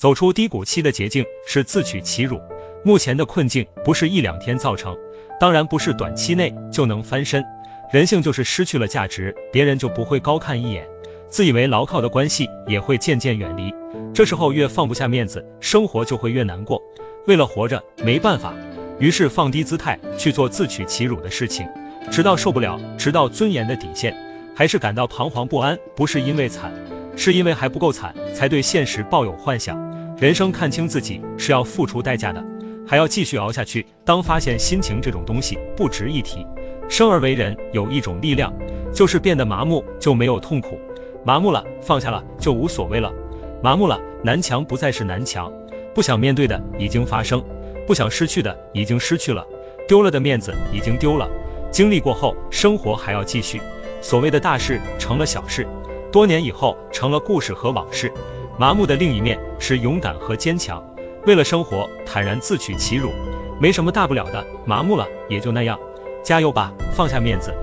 走出低谷期的捷径是自取其辱。目前的困境不是一两天造成，当然不是短期内就能翻身。人性就是失去了价值，别人就不会高看一眼，自以为牢靠的关系也会渐渐远离。这时候越放不下面子，生活就会越难过。为了活着，没办法，于是放低姿态去做自取其辱的事情，直到受不了，直到尊严的底线，还是感到彷徨不安。不是因为惨，是因为还不够惨，才对现实抱有幻想。人生看清自己是要付出代价的。还要继续熬下去。当发现心情这种东西不值一提，生而为人有一种力量，就是变得麻木就没有痛苦，麻木了放下了就无所谓了，麻木了南墙不再是南墙，不想面对的已经发生，不想失去的已经失去了，丢了的面子已经丢了。经历过后，生活还要继续。所谓的大事成了小事，多年以后成了故事和往事。麻木的另一面是勇敢和坚强。为了生活，坦然自取其辱，没什么大不了的，麻木了也就那样，加油吧，放下面子，